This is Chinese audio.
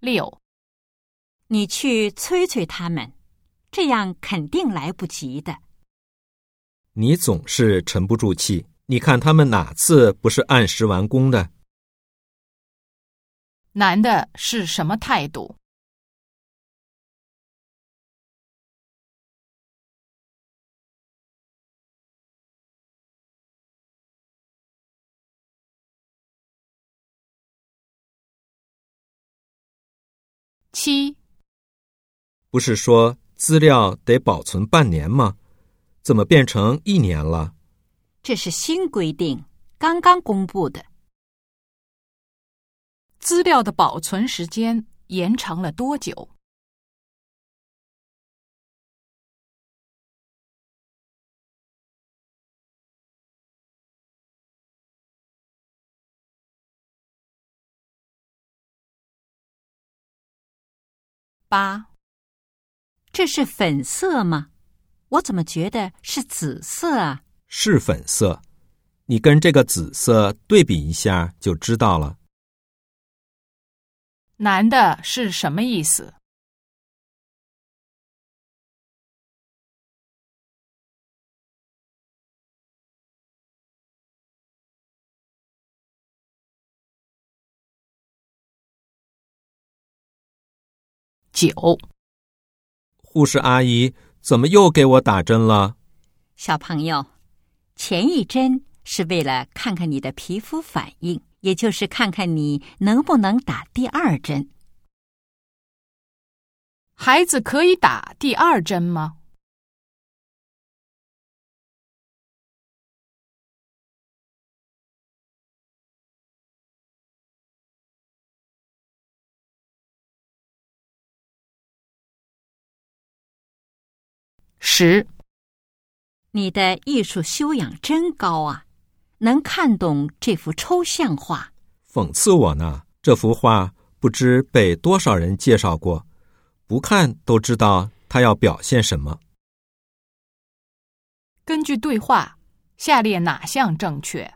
六，你去催催他们，这样肯定来不及的。你总是沉不住气，你看他们哪次不是按时完工的？男的是什么态度？七，不是说资料得保存半年吗？怎么变成一年了？这是新规定，刚刚公布的。资料的保存时间延长了多久？八，这是粉色吗？我怎么觉得是紫色啊？是粉色，你跟这个紫色对比一下就知道了。男的是什么意思？九，护士阿姨怎么又给我打针了？小朋友，前一针是为了看看你的皮肤反应，也就是看看你能不能打第二针。孩子可以打第二针吗？十，你的艺术修养真高啊，能看懂这幅抽象画。讽刺我呢？这幅画不知被多少人介绍过，不看都知道他要表现什么。根据对话，下列哪项正确？